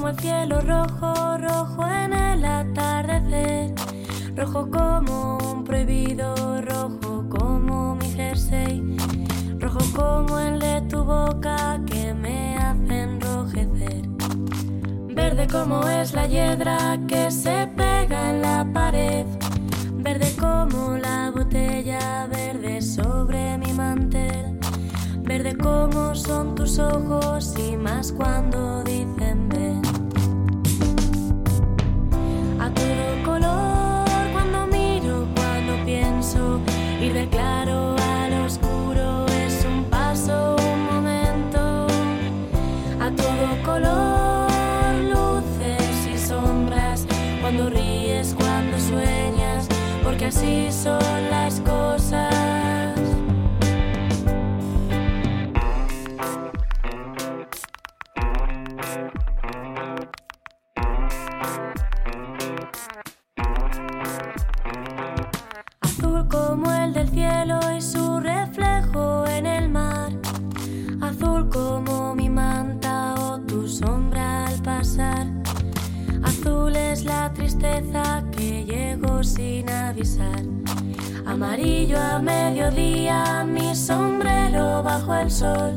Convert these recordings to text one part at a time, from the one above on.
como el cielo rojo, rojo en el atardecer. Rojo como un prohibido, rojo como mi jersey. Rojo como el de tu boca que me hace enrojecer. Verde como es la hiedra que se pega en la pared. Verde como la botella verde sobre mi mantel. Verde como son tus ojos y más cuando dicen cuando ríes, cuando sueñas, porque así son las cosas. Mediodía, mi sombrero bajo el sol.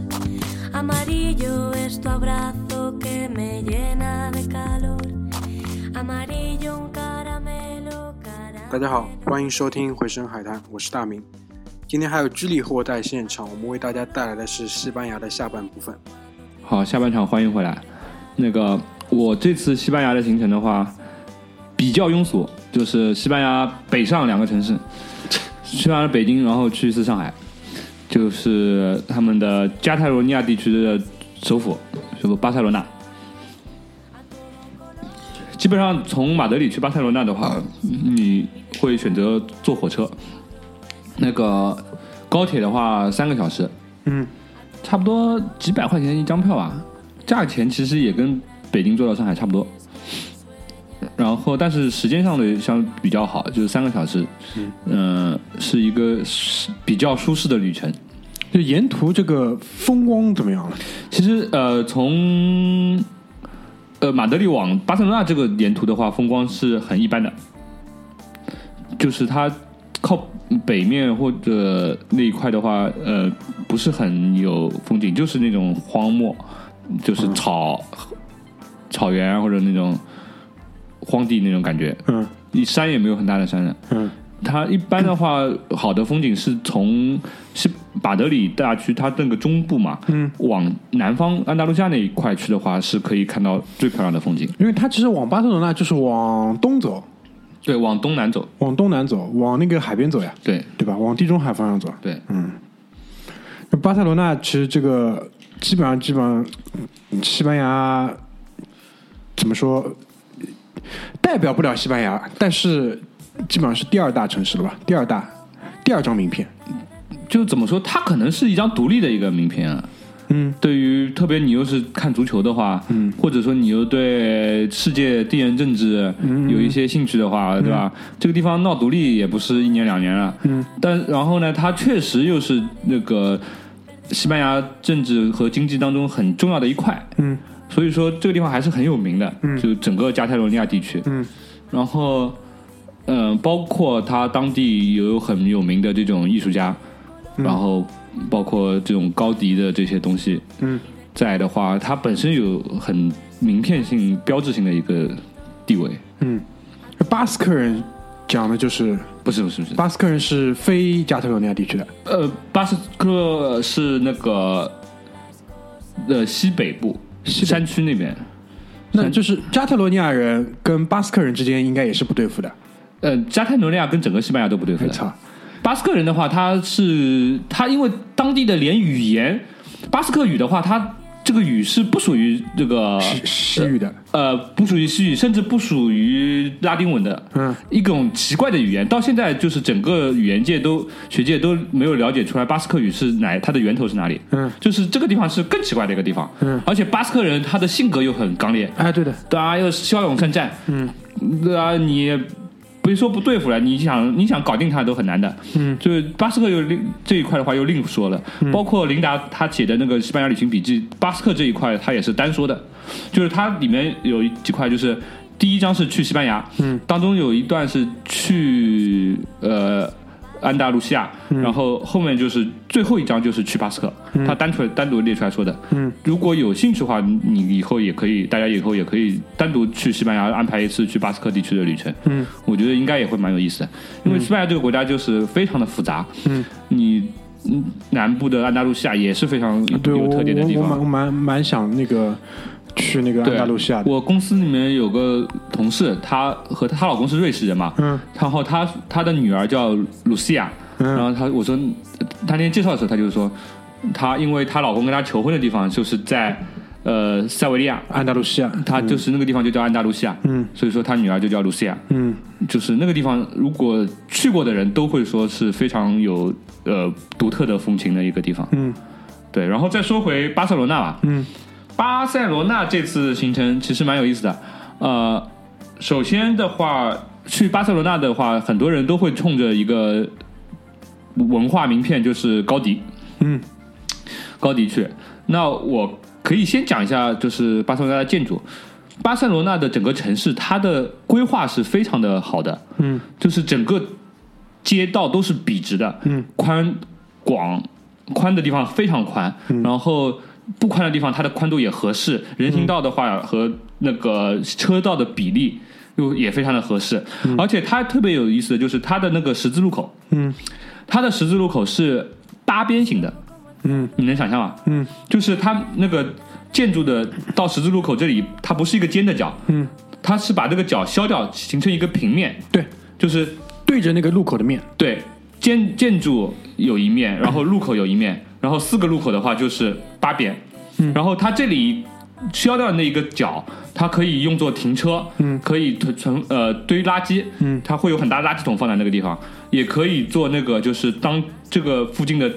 Amarillo es tu abrazo que me llena de calor. Amarillo un caramelo, caramelo. 大家好，欢迎收听《回声海滩》，我是大明。今天还有居里和我在现场，我们为大家带来的是西班牙的下半部分。好，下半场欢迎回来。那个，我这次西班牙的行程的话，比较庸俗，就是西班牙北上两个城市，去完了北京，然后去一次上海，就是他们的加泰罗尼亚地区的首府，首府巴塞罗那。基本上从马德里去巴塞罗那的话，你会选择坐火车，那个高铁的话三个小时，嗯，差不多几百块钱一张票吧，价钱其实也跟北京坐到上海差不多。然后，但是时间上的相比较好，就是三个小时，嗯、是一个比较舒适的旅程。就沿途这个风光怎么样了？其实，呃，从呃马德里往巴塞罗那这个沿途的话，风光是很一般的，就是它靠北面或者那一块的话，呃，不是很有风景，就是那种荒漠，就是草、草原或者那种荒地那种感觉。嗯。你山也没有很大的山了，嗯。它一般的话，好的风景是从是巴德里大区它那个中部嘛，嗯，往南方安达卢西亚那一块去的话，是可以看到最漂亮的风景。因为它其实往巴塞罗那就是往东走，对，往东南走，往东南走，往那个海边走呀，对。对吧？往地中海方向走。对，那巴塞罗那其实这个基本上基本上，嗯西班牙怎么说，代表不了西班牙，但是基本上是第二大城市了吧？第二大，第二张名片。就怎么说，它可能是一张独立的一个名片啊。嗯，对于特别你又是看足球的话，嗯，或者说你又对世界地缘政治有一些兴趣的话，对吧？这个地方闹独立也不是一年两年了，嗯，但然后呢，它确实又是那个西班牙政治和经济当中很重要的一块，嗯，所以说这个地方还是很有名的，嗯。就整个加泰罗尼亚地区，嗯，然后嗯、包括它当地有很有名的这种艺术家，然后包括这种高迪的这些东西，嗯，在的话，它本身有很名片性、标志性的一个地位。嗯，巴斯克人讲的就是不是不是不是，巴斯克人是非加泰罗尼亚地区的。呃，巴斯克是那个呃西北部山区那边，那就是加泰罗尼亚人跟巴斯克人之间应该也是不对付的。呃，加泰罗尼亚跟整个西班牙都不对付的。操，巴斯克人的话，他是他因为当地的连语言，巴斯克语的话，它这个语是不属于这个西西语的。呃，不属于西语，甚至不属于拉丁文的，嗯，一种奇怪的语言。到现在，就是整个语言界都学界都没有了解出来巴斯克语是哪，它的源头是哪里。嗯，就是这个地方是更奇怪的一个地方。嗯，而且巴斯克人他的性格又很刚烈，哎，对的，对啊，又骁勇善战。嗯，对啊，你别说不对付了，你想你想搞定他都很难的。嗯，就是巴斯克又另这一块的话又另说了，包括琳达他写的那个西班牙旅行笔记，巴斯克这一块他也是单说的。就是它里面有几块，就是第一章是去西班牙，嗯，当中有一段是去呃安达卢西亚，嗯。然后后面就是最后一章就是去巴斯克，他单纯单独列出来说的，嗯，如果有兴趣的话，你以后也可以，大家以后也可以单独去西班牙安排一次去巴斯克地区的旅程，嗯，我觉得应该也会蛮有意思的，因为西班牙这个国家就是非常的复杂，嗯，你嗯南部的安达卢西亚也是非常有特点的地方。我我蛮我，蛮蛮想那个去那个安达卢西亚。我公司里面有个同事，她和她老公是瑞士人嘛，嗯。然后她她的女儿叫露西亚，然嗯后她我说她那天介绍的时候，她就是说，她因为她老公跟她求婚的地方就是在呃塞维利亚，安达卢西亚，她就是那个地方就叫安达卢西亚，嗯。所以说她女儿就叫露西亚，嗯。就是那个地方，如果去过的人都会说是非常有呃独特的风情的一个地方。嗯。对，然后再说回巴塞罗那吧，嗯巴塞罗那这次行程其实蛮有意思的。呃，首先的话，去巴塞罗那的话，很多人都会冲着一个文化名片，就是高迪。嗯高迪去。那我可以先讲一下，就是巴塞罗那的建筑。巴塞罗那的整个城市，它的规划是非常的好的，嗯就是整个街道都是笔直的，嗯，宽广宽的地方非常宽，然后不宽的地方它的宽度也合适，人行道的话和那个车道的比例又也非常的合适，而且它特别有意思的就是它的那个十字路口，嗯。它的十字路口是八边形的，嗯。你能想象吗？嗯。就是它那个建筑的到十字路口这里，它不是一个尖的角，嗯，它是把这个角削掉，形成一个平面，对，就是对着那个路口的面，对建建筑有一面，然后路口有一面，然后四个路口的话就是八边，嗯。然后它这里削掉的那一个角，它可以用作停车，嗯。可以囤存呃堆垃圾，嗯。它会有很大的垃圾桶放在那个地方，也可以做那个就是当这个附近的。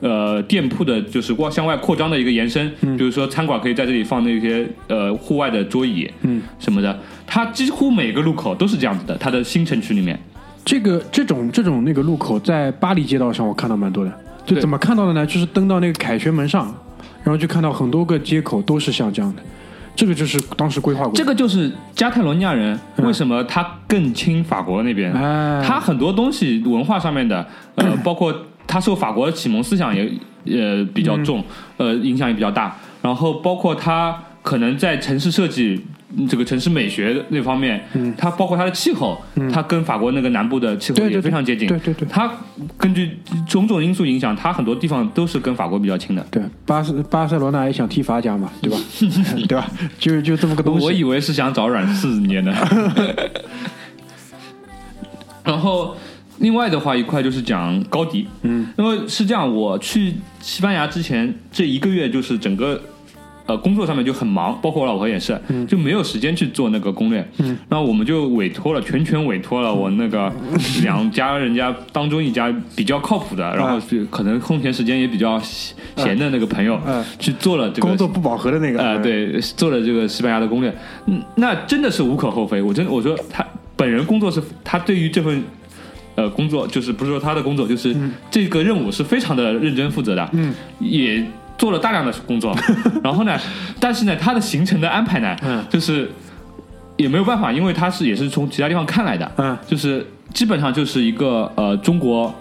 呃，店铺的就是往向外扩张的一个延伸，比如说餐馆可以在这里放那些呃户外的桌椅，嗯，什么的，它几乎每个路口都是这样子的。它的新城区里面，这个这种这种那个路口在巴黎街道上我看到蛮多的，就对怎么看到的呢？就是登到那个凯旋门上，然后就看到很多个街口都是像这样的，这个就是当时规划过的。这个就是加泰罗尼亚人嗯为什么他更亲法国那边，哎，他很多东西文化上面的，呃，包括他受法国的启蒙思想也呃比较重，嗯呃，影响也比较大。然后包括他可能在城市设计。嗯这个城市美学那方面，嗯它包括它的气候，它跟法国那个南部的气候也非常接近。对对对它根据种种因素影响，它很多地方都是跟法国比较亲的。对巴塞巴塞罗那也想踢法甲嘛，对吧？对吧？就就这么个东西。我以为是想找软柿子捏的。然后另外的话一块就是讲高迪，嗯，因为是这样，我去西班牙之前这一个月就是整个。呃，工作上面就很忙，包括我老婆也是，就没有时间去做那个攻略。嗯，然后我们就委托了，全权委托了我那个两家人家当中一家比较靠谱的，然后是可能空闲时间也比较闲的那个朋友，嗯去做了这个工作不饱和的那个。呃，嗯，对，做了这个西班牙的攻略，嗯，那真的是无可厚非。我真的我说他本人工作是，他对于这份呃工作，就是不是说他的工作，就是这个任务是非常的认真负责的，嗯，也做了大量的工作。然后呢，但是呢，他的行程的安排呢，嗯就是也没有办法，因为他是也是从其他地方看来的，嗯，就是基本上就是一个呃中国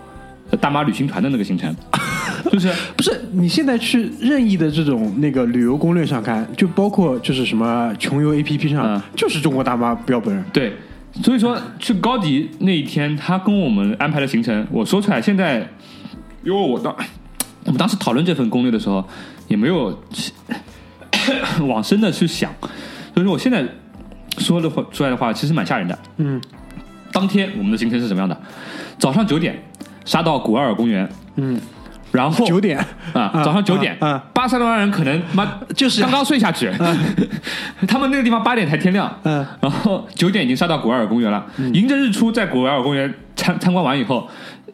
呃大妈旅行团的那个行程，就是。不是你现在去任意的这种那个旅游攻略上看，就包括就是什么穷游 APP 上，嗯就是中国大妈标本。对，所以说去高迪那一天，他跟我们安排的行程，我说出来，现在因为我当我们当时讨论这份攻略的时候，也没有 往深的去想，所以说我现在说的话出来的话，其实蛮吓人的。嗯。当天我们的行程是什么样的？早上九点杀到古埃尔公园，嗯，然后九点。啊，早上九点，啊啊。巴塞罗那人可能妈就是。刚刚睡下去，他们那个地方八点才天亮，嗯。然后九点已经杀到古埃尔公园了，迎着日出在古埃尔公园参参观完以后，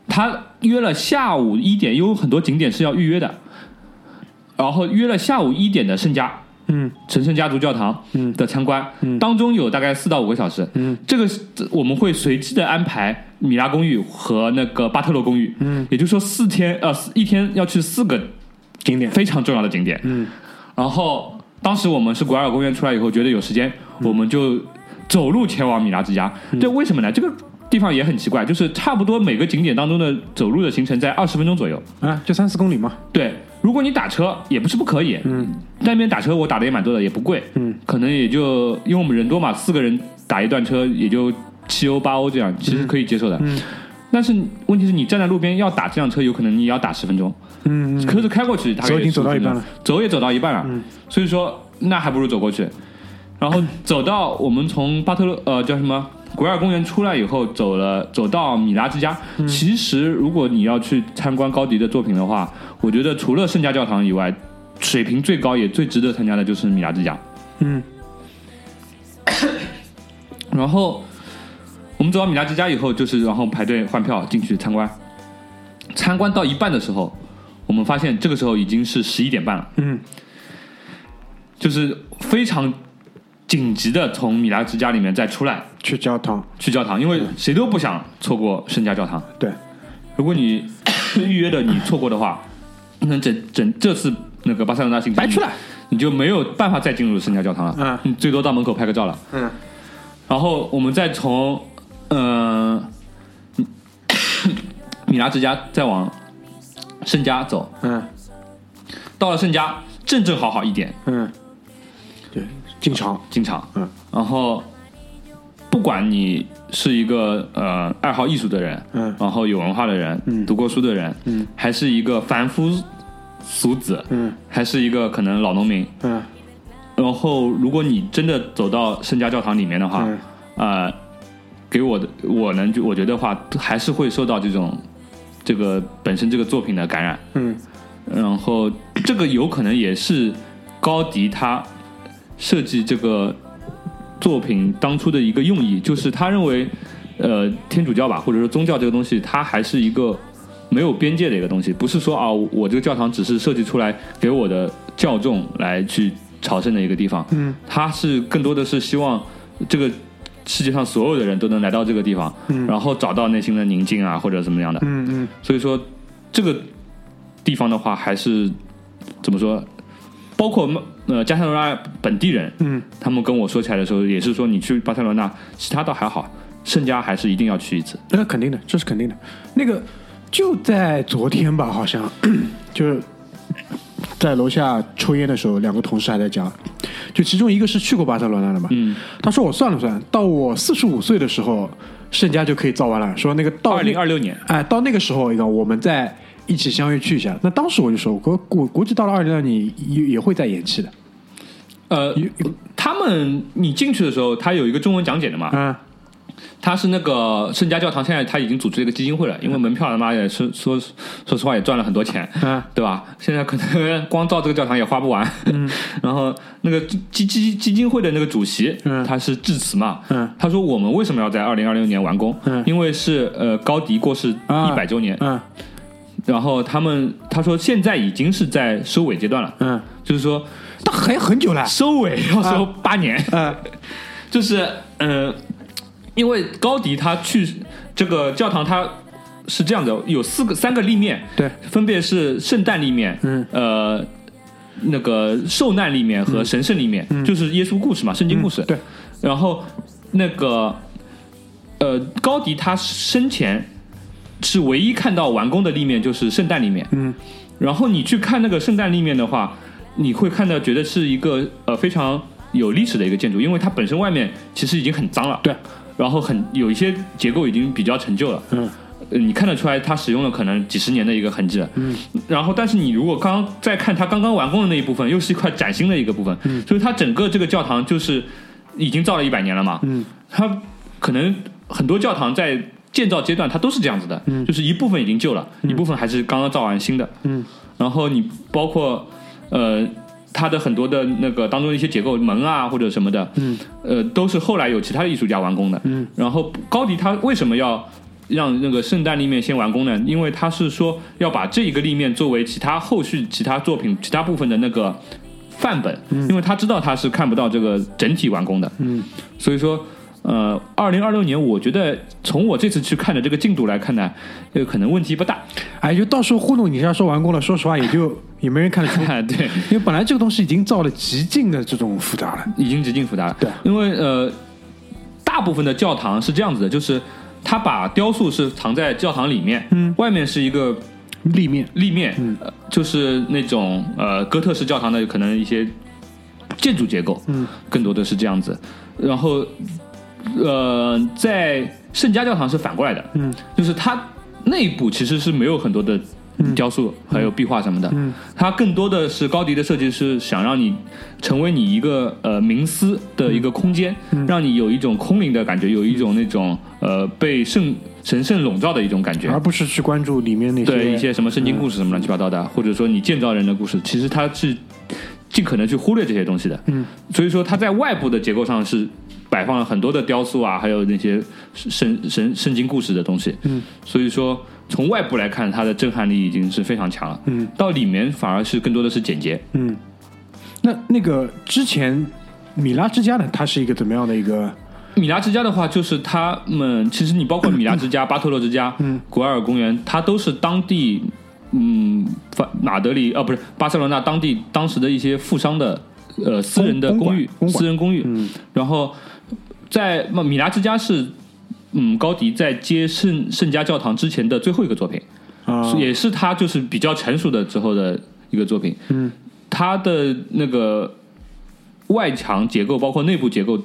他约了下午一点，因为很多景点是要预约的，然后约了下午一点的圣家。嗯神圣家族教堂嗯的参观，嗯当中有大概四到五个小时。嗯，这个我们会随机的安排米拉公寓和那个巴特罗公寓。嗯，也就是说四天呃一天要去四个景点。非常重要的景点。嗯然后当时我们是古埃尔公园出来以后，觉得有时间，我们就走路前往米拉之家。这为什么呢？这个地方也很奇怪，就是差不多每个景点当中的走路的行程在二十分钟左右。啊，就三四公里嘛。对，如果你打车也不是不可以，嗯，那边打车我打的也蛮多的，也不贵，嗯，可能也就因为我们人多嘛，四个人打一段车也就七欧八欧这样，其实可以接受的。嗯。但是问题是你站在路边要打这辆车，有可能你也要打十分钟，嗯嗯。车子开过去，大概走已经走到15分钟一半了，走也走到一半了，所以说那还不如走过去，然后走到我们从巴特勒呃叫什么古埃尔公园出来以后，走了走到米拉之家。其实如果你要去参观高迪的作品的话，我觉得除了圣家教堂以外，水平最高也最值得参加的就是米拉之家。嗯然后我们走到米拉之家以后，就是然后排队换票进去参观。参观到一半的时候，我们发现这个时候已经是十一点半了，嗯就是非常紧急的从米拉之家里面再出来去教堂。去教堂，因为谁都不想错过圣家教堂。对，如果你预约的你错过的话，那整整这次那个巴塞罗那行程白去了，你就没有办法再进入圣家教堂了。嗯你最多到门口拍个照了。嗯然后我们再从呃米拉之家再往圣家走，嗯到了圣家正正好好一点嗯，对，进场。进场，嗯，然后不管你是一个呃爱好艺术的人，嗯。然后有文化的人，嗯。读过书的人，嗯，还是一个凡夫俗子，嗯。还是一个可能老农民，嗯。然后如果你真的走到圣家教堂里面的话，嗯。呃，给我的我能就我觉得话还是会受到这种这个本身这个作品的感染，嗯。然后这个有可能也是高迪他设计这个作品当初的一个用意，就是他认为，呃，天主教吧，或者说宗教这个东西，它还是一个没有边界的一个东西，不是说啊，我这个教堂只是设计出来给我的教众来去朝圣的一个地方，嗯，它是更多的是希望这个。世界上所有的人都能来到这个地方，嗯然后找到内心的宁静啊，或者怎么样的，嗯嗯所以说，这个地方的话，还是怎么说？包括呃加泰罗那本地人，嗯，他们跟我说起来的时候，也是说你去巴塞罗那，其他倒还好，圣家还是一定要去一次。那肯定的，这是肯定的。那个就在昨天吧，好像 就是在楼下抽烟的时候，两个同事还在讲，就其中一个是去过巴塞罗那的嘛，嗯，他说我算了算，到我四十五岁的时候，圣家就可以造完了。说那个到二零二六年，哎，到那个时候，一个我们再一起相约去一下。那当时我就说，我估估计到了二零二年也也会再延期的。呃，他们你进去的时候，他有一个中文讲解的嘛，嗯，他是那个圣家教堂，现在他已经组织了一个基金会了，因为门票他妈也是说说实话也赚了很多钱，嗯对吧？现在可能光造这个教堂也花不完。嗯。然后那个基基基金会的那个主席，嗯。他是致辞嘛，嗯。他说我们为什么要在二零二六年完工？嗯。因为是呃高迪过世啊。一百周年，嗯然后他们他说现在已经是在收尾阶段了，嗯，就是说那还很久了。收尾要收八年。嗯。就是呃，因为高迪他去这个教堂，他是这样的，有四个三个立面，对，分别是圣诞立面，嗯，呃，那个受难立面和神圣立面，就是耶稣故事嘛，圣经故事。嗯对，然后那个呃，高迪他生前是唯一看到完工的立面就是圣诞立面，嗯，然后你去看那个圣诞立面的话，你会看到觉得是一个呃非常有历史的一个建筑，因为它本身外面其实已经很脏了，对，然后很有一些结构已经比较陈旧了，嗯。呃，你看得出来它使用了可能几十年的一个痕迹了，嗯，然后但是你如果刚再看它刚刚完工的那一部分，又是一块崭新的一个部分，嗯，所以它整个这个教堂就是已经造了一百年了嘛，嗯，它可能很多教堂在建造阶段它都是这样子的，嗯，就是一部分已经旧了，一部分还是刚刚造完新的，嗯，然后你包括呃。它的很多的那个当中的一些结构门啊或者什么的，嗯，呃，都是后来有其他的艺术家完工的，嗯，然后高迪他为什么要让那个圣诞立面先完工呢？因为他是说要把这一个立面作为其他后续其他作品其他部分的那个范本，因为他知道他是看不到这个整体完工的，嗯，所以说，呃，二零二六年，我觉得从我这次去看的这个进度来看呢，呃，可能问题不大。哎，就到时候糊弄你一下说完工了，说实话也就 也没人看得出，对，因为本来这个东西已经造了极尽的这种复杂了。已经极尽复杂了。对因为呃，大部分的教堂是这样子的，就是他把雕塑是藏在教堂里面，嗯外面是一个立面，立面，呃就是那种呃哥特式教堂的可能一些建筑结构，嗯，更多的是这样子。然后呃，在圣家教堂是反过来的，嗯，就是它内部其实是没有很多的雕塑、还有壁画什么的，嗯，它更多的是高迪的设计是想让你成为你一个呃冥思的一个空间，嗯。让你有一种空灵的感觉，有一种那种呃被圣神圣笼罩的一种感觉，而不是去关注里面那些对一些什么圣经故事什么乱七八糟的，或者说你建造人的故事，其实它是尽可能去忽略这些东西的。嗯，所以说它在外部的结构上是摆放了很多的雕塑啊，还有那些圣神圣经故事的东西。嗯，所以说从外部来看，它的震撼力已经是非常强了。嗯，到里面反而是更多的是简洁。嗯，那那个之前米拉之家呢，它是一个怎么样的一个？米拉之家的话，就是他们其实你包括米拉之家、巴托洛之家、嗯古埃尔公园，它都是当地嗯法马德里啊不是巴塞罗那当地当时的一些富商的呃私人的公公寓私人公寓，嗯。然后在米拉之家是嗯高迪在接圣圣家教堂之前的最后一个作品，啊，也是他就是比较成熟的之后的一个作品。嗯。它的那个外墙结构，包括内部结构，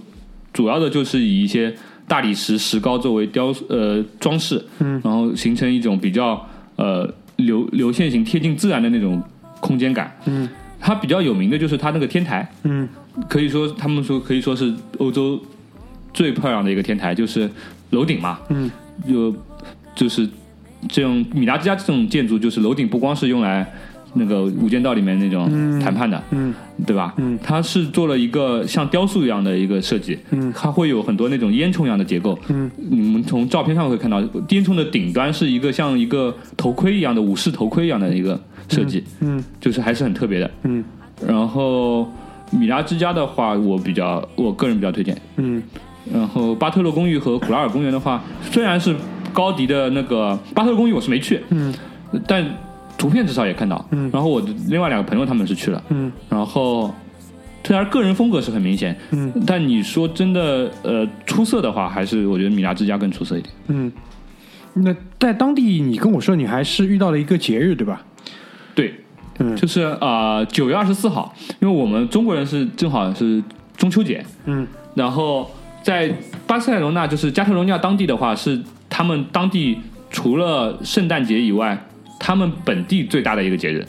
主要的就是以一些大理石石膏作为雕呃装饰，嗯，然后形成一种比较呃流流线型、贴近自然的那种空间感。嗯它比较有名的就是它那个天台，嗯可以说他们说可以说是欧洲最漂亮的一个天台，就是楼顶嘛，嗯就就是这种米拉之家这种建筑，就是楼顶不光是用来那个《无间道》里面那种谈判的，嗯对吧？嗯它是做了一个像雕塑一样的一个设计，嗯它会有很多那种烟囱一样的结构。嗯你们从照片上会看到，烟囱的顶端是一个像一个头盔一样的武士头盔一样的一个设计，嗯就是还是很特别的。嗯然后米拉之家的话，我比较我个人比较推荐。嗯然后巴特勒公寓和古拉尔公园的话，虽然是高迪的那个巴特勒公寓，我是没去，嗯但图片至少也看到。嗯然后我的另外两个朋友他们是去了，嗯然后虽然个人风格是很明显，嗯但你说真的呃出色的话，还是我觉得米拉之家更出色一点。嗯。那在当地，你跟我说你还是遇到了一个节日，对吧？对，嗯就是啊九、月二十四号，因为我们中国人是正好是中秋节，嗯然后在巴塞罗那，就是加泰罗尼亚当地的话，是他们当地除了圣诞节以外，他们本地最大的一个节日，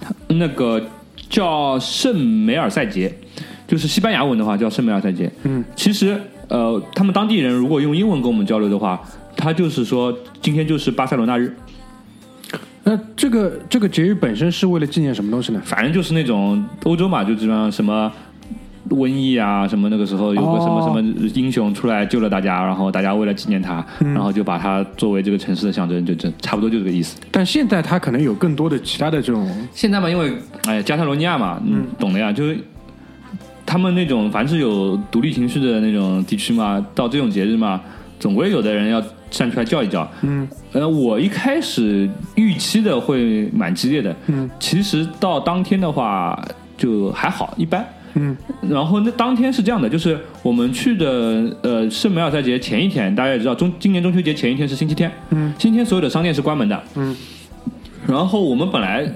它那个叫圣梅尔赛节，就是西班牙文的话叫圣梅尔赛节。嗯其实呃，他们当地人如果用英文跟我们交流的话，他就是说今天就是巴塞罗那日，那这个这个节日本身是为了纪念什么东西呢？反正就是那种欧洲嘛，就基本上什么。瘟疫啊，什么那个时候有个什么哦什么英雄出来救了大家，然后大家为了纪念他，嗯然后就把他作为这个城市的象征，就这差不多就这个意思。但现在他可能有更多的其他的这种，现在嘛，因为哎，加泰罗尼亚嘛，嗯，懂的呀，就是他们那种凡是有独立情绪的那种地区嘛，到这种节日嘛，总归有的人要站出来叫一叫。嗯呃，我一开始预期的会蛮激烈的，嗯其实到当天的话就还好，一般。嗯。然后那当天是这样的，就是我们去的呃圣梅尔赛节前一天，大家也知道中今年中秋节前一天是星期天，嗯。星期天所有的商店是关门的，嗯。然后我们本来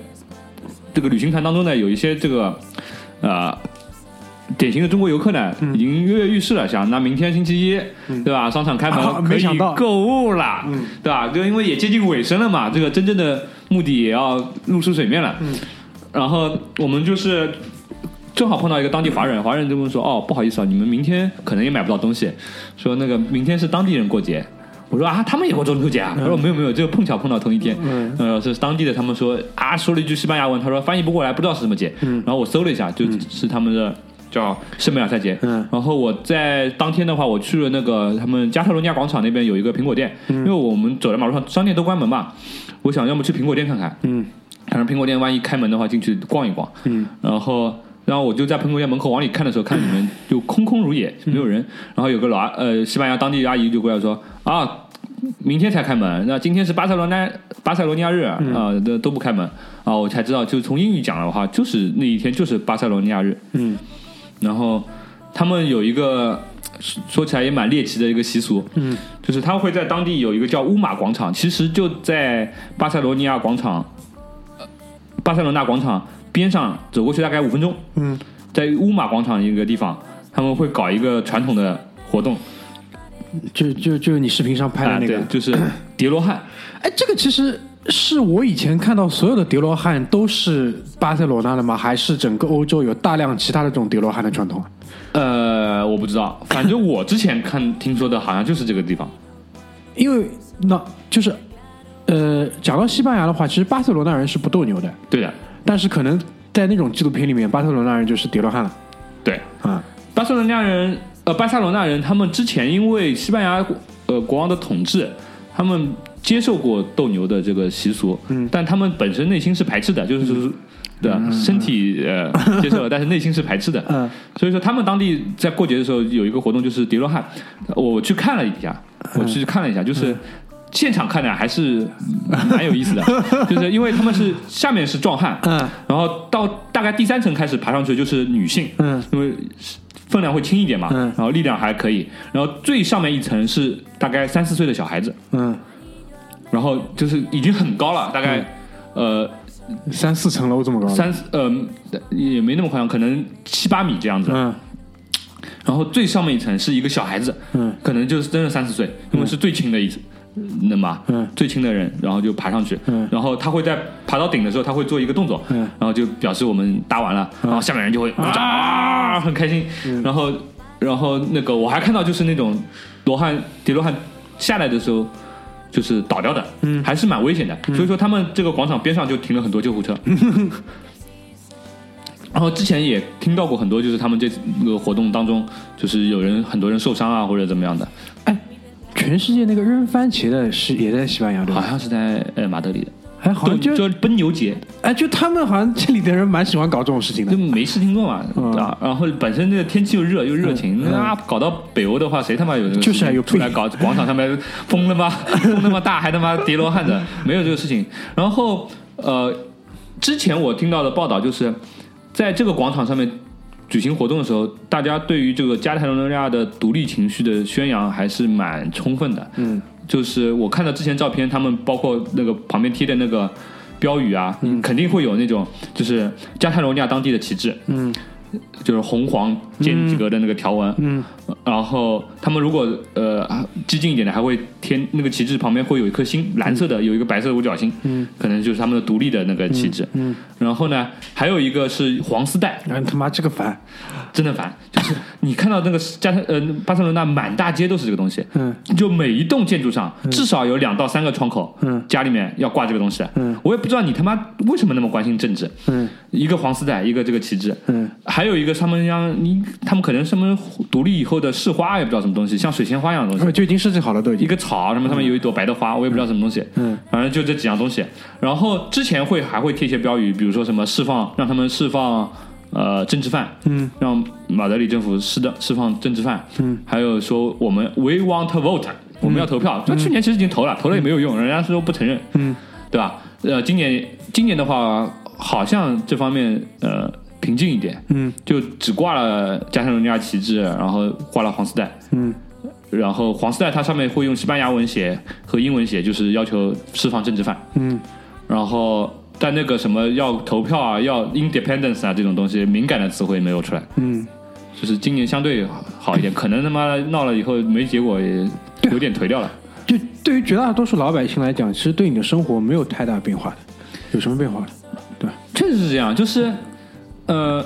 这个旅行团当中呢，有一些这个呃典型的中国游客呢，已经跃跃欲试了，想那明天星期一，对吧？商场开门、啊可以没想到。购物了，嗯。对吧？就因为也接近尾声了嘛，这个真正的目的也要露出水面了。嗯。然后我们就是正好碰到一个当地华人，华人就问说：“哦，不好意思啊，你们明天可能也买不到东西，说那个明天是当地人过节。”我说啊，他们也过中秋节啊？他说没有没有，就碰巧碰到同一天。嗯。呃，是当地的，他们说啊，说了一句西班牙文，他说翻译不过来，不知道是什么节。嗯。然后我搜了一下，就是他们的叫圣梅尔赛节。嗯。然后我在当天的话，我去了那个他们加泰罗尼亚广场那边有一个苹果店，嗯。因为我们走在马路上，商店都关门嘛，我想要么去苹果店看看，嗯。反正苹果店万一开门的话，进去逛一逛。嗯。然后然后我就在朋友家门口往里看的时候，看里面就空空如也，没有人。然后有个老阿呃西班牙当地阿姨就过来说啊，明天才开门，那今天是巴塞罗那巴塞罗尼亚日啊，都都不开门啊。我才知道，就从英语讲的话，就是那一天就是巴塞罗尼亚日。嗯然后他们有一个说起来也蛮猎奇的一个习俗，嗯，就是他会在当地有一个叫乌马广场，其实就在巴塞罗尼亚广场，呃巴塞罗那广场边上走过去大概五分钟，嗯，在乌马广场一个地方，他们会搞一个传统的活动，就就就你视频上拍的啊，那个。对，，就是叠罗汉，哎，这个其实是我以前看到所有的叠罗汉都是巴塞罗那的吗？还是整个欧洲有大量其他的这种叠罗汉的传统？呃，我不知道，反正我之前看听说的好像就是这个地方，因为那就是，呃，讲到西班牙的话，其实巴塞罗那人是不斗牛的，对的，但是可能在那种纪录片里面，巴塞罗那人就是叠罗汉了。对，啊。巴塞罗那人，呃，巴塞罗那人，他们之前因为西班牙呃国王的统治，他们接受过斗牛的这个习俗，嗯，但他们本身内心是排斥的，就是说，对？身体呃接受了，但是内心是排斥的，嗯，所以说他们当地在过节的时候有一个活动就是叠罗汉，我去看了一下，我去看了一下，就是。现场看的还是 蛮有意思的，就是因为他们是下面是壮汉，嗯。然后到大概第三层开始爬上去就是女性，嗯。因为分量会轻一点嘛，嗯。然后力量还可以，然后最上面一层是大概三四岁的小孩子，嗯，然后就是已经很高了，大概、呃三四层楼这么高。三呃也没那么夸张，可能七八米这样子，嗯。然后最上面一层是一个小孩子，嗯。可能就是真的三四岁，因为是最轻的一层。那么，嗯。最轻的人，然后就爬上去，嗯。然后他会在爬到顶的时候，他会做一个动作，嗯。然后就表示我们搭完了，然后下面人就会鼓掌啊，很开心，嗯。然后，然后那个我还看到就是那种罗汉叠罗汉下来的时候。就是倒掉的，嗯，还是蛮危险的，所以说他们这个广场边上就停了很多救护车，然后之前也听到过很多，就是他们这个活动当中，就是有人很多人受伤啊或者怎么样的，哎，全世界那个扔番茄的是也在西班牙对好吧？像是在呃马德里的，哎，好像就就奔牛节，哎，就他们好像这里的人蛮喜欢搞这种事情的。就。没事情做嘛，嗯。啊，然后本身这个天气又热又热情，那搞到北欧的话，谁他妈有这个 就是啊有事情出来搞广场上面风那么风那么大，还他妈叠罗汉的，没有这个事情。然后呃，之前我听到的报道就是，在这个广场上面举行活动的时候，大家对于这个加泰罗尼亚的独立情绪的宣扬还是蛮充分的。嗯，就是我看到之前照片，他们包括那个旁边贴的那个标语啊，嗯。肯定会有那种就是加泰罗尼亚当地的旗帜，嗯就是红黄间几格的那个条纹，嗯。然后他们如果呃激进一点的，还会添那个旗帜旁边会有一颗星，蓝色的有一个白色的五角星，嗯，可能就是他们的独立的那个旗帜。嗯，然后呢，还有一个是黄丝带，然后他妈这个烦。真的烦，就是你看到那个加泰呃巴塞罗那满大街都是这个东西，嗯。就每一栋建筑上至少有两到三个窗口，嗯家里面要挂这个东西，嗯，我也不知道你他妈为什么那么关心政治，嗯。一个黄丝带，一个这个旗帜，嗯。还有一个他们让你他们可能什么独立以后的市花也不知道什么东西，像水仙花一样的东西。呃，就已经设计好了，都已经。一。个草，什么上面有一朵白的花，我也不知道什么东西，嗯。反正就这几样东西。然后之前会还会贴一些标语，比如说什么释放，让他们释放呃政治犯，嗯。让马德里政府释的释放政治犯，嗯，还有说我们 we want to vote，我们要投票。他去年其实已经投了，投了也没有用，人家说不承认，嗯。对吧？呃，今年今年的话，好像这方面呃平静一点，嗯。就只挂了加泰罗尼亚旗帜，然后挂了黄丝带。嗯。然后黄丝带它上面会用西班牙文写和英文写，就是要求释放政治犯。嗯。然后但那个什么要投票啊，要 independence 啊这种东西敏感的词汇没有出来，嗯，就是今年相对好一点，可能他妈闹了以后没结果也有点颓掉了。就对于绝大多数老百姓来讲，其实对你的生活没有太大变化的，有什么变化的？对吧？确实是这样，就是呃。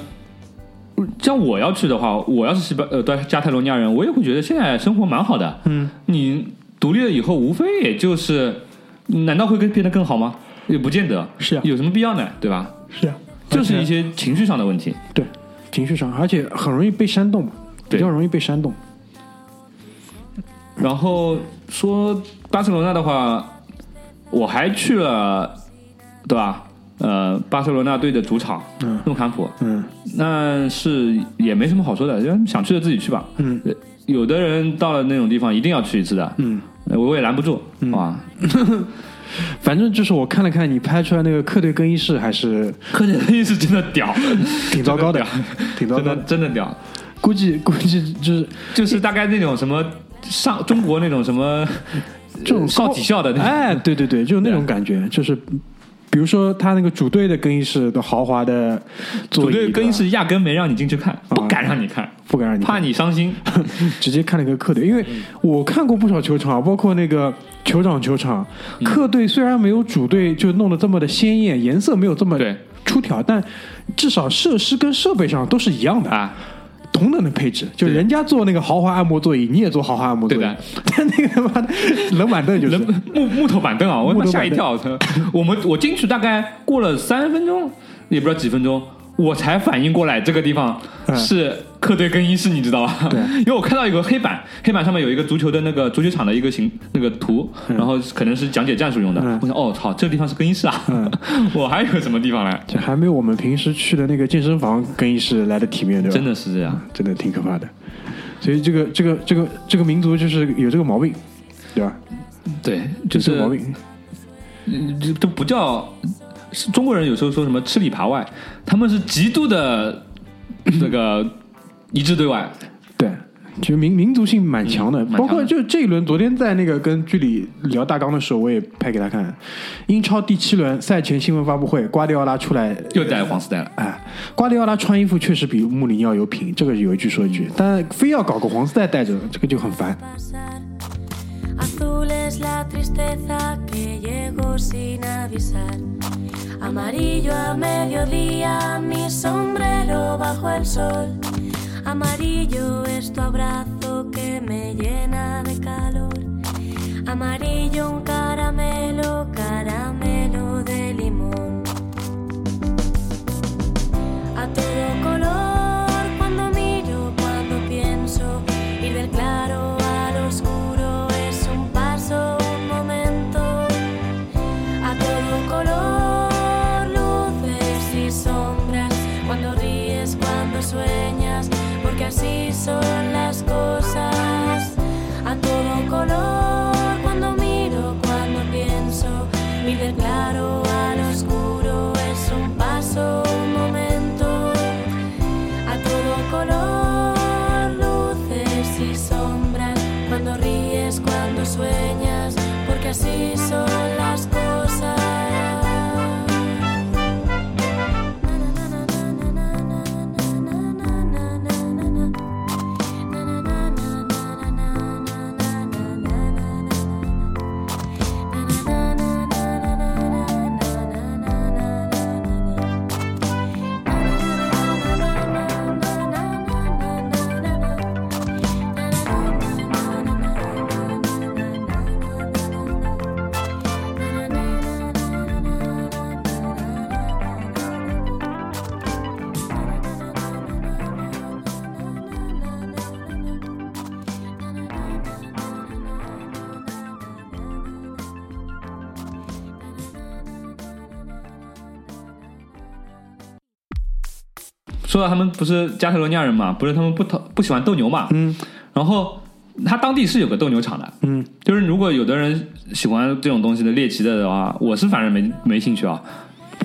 像我要去的话，我要是西班呃对加泰罗尼亚人，我也会觉得现在生活蛮好的。嗯，你独立了以后，无非也就是，难道会更变得更好吗？也不见得。是啊有什么必要呢？对吧？是啊，就是一些情绪上的问题。对情绪上，而且很容易被煽动嘛，比较容易被煽动。然后说巴塞罗那的话，我还去了，对吧？呃巴塞罗那队的主场嗯诺坎普，嗯那是也没什么好说的，想去的自己去吧。嗯呃有的人到了那种地方一定要去一次的，嗯，呃我也拦不住，好吧？反正就是我看了看你拍出来那个客队更衣室，还是客队更衣室真的屌，挺糟糕的真屌，真的挺糟糕的。真的屌，估计估计就是就是大概那种什么上中国那种什么这种少体校的那种，哎，对对对，就是那种感觉，就是比如说他那个主队的更衣室的豪华的主，队更衣室压根没让你进去看，啊不敢让你看，不敢让你怕你伤心。直接看了个客队，因为我看过不少球场，包括那个酋长球场，嗯。客队虽然没有主队就弄得这么的鲜艳，颜色没有这么对。出挑，但至少设施跟设备上都是一样的，啊，同等的配置。就人家坐那个豪华按摩座椅，你也坐豪华按摩座椅对的，但那个他妈的冷板凳就是木木头板凳啊，我吓一跳！我们我进去大概过了三分钟，也不知道几分钟，我才反应过来这个地方嗯是客队更衣室，你知道吧？对 因为我看到有个黑板，黑板上面有一个足球的那个足球场的一个形那个图，然后可能是讲解战术用的。嗯我想，哦操，这个地方是更衣室啊！嗯 我还有什么地方来？这还没有我们平时去的那个健身房更衣室来的体面，对吧？真的是这样。真的挺可怕的。所以这个这个这个这个民族就是有这个毛病，对吧？对，就是有这个毛病。嗯这都不叫是中国人有时候说什么吃里扒外，他们是极度的 这个一致对外。对，就民民族性蛮强的，嗯强的。包括就这一轮，昨天在那个跟剧里聊大纲的时候，我也拍给他看，英超第七轮赛前新闻发布会，瓜迪奥拉出来又戴黄丝带了，哎，瓜迪奥拉穿衣服确实比穆里尼奥有品，这个有一句说一句，但非要搞个黄丝带带着，这个就很烦。Azul es la tristeza que llegó sin avisar. Amarillo a mediodía, mi sombrero bajo el sol. Amarillo es tu abrazo que me llena de calor. Amarillo un caramelo, caramelo de limón. A todo color son las cosas. A todo color, 他们不是加泰罗尼亚人嘛，不是他们不讨不喜欢斗牛嘛，嗯。然后他当地是有个斗牛场的，嗯。就是如果有的人喜欢这种东西的猎奇的的话，我是反正没没兴趣啊，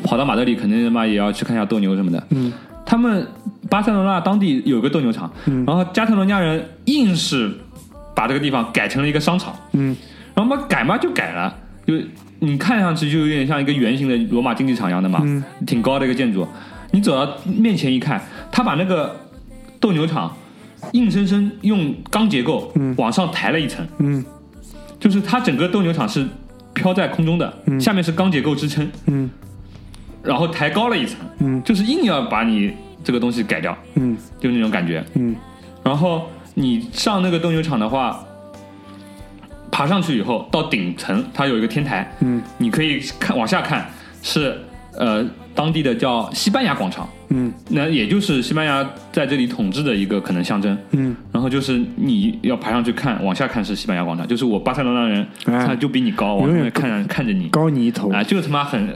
跑到马德里肯定他妈也要去看一下斗牛什么的。嗯。他们巴塞罗那当地有个斗牛场，嗯。然后加泰罗尼亚人硬是把这个地方改成了一个商场，嗯。然后嘛改嘛就改了，就你看上去就有点像一个圆形的罗马竞技场一样的嘛，嗯。挺高的一个建筑。你走到面前一看，他把那个斗牛场硬生生用钢结构嗯。往上抬了一层，嗯。就是它整个斗牛场是飘在空中的，嗯。下面是钢结构支撑，嗯。然后抬高了一层，嗯。就是硬要把你这个东西改掉，嗯。就那种感觉。嗯。然后你上那个斗牛场的话，爬上去以后到顶层，它有一个天台，嗯。你可以看往下看，是呃当地的叫西班牙广场，嗯那也就是西班牙在这里统治的一个可能象征。嗯，然后就是你要爬上去看，往下看是西班牙广场，就是我巴塞罗那人，哎他就比你高，往永远上面看看着你，高你一头。啊，就他妈很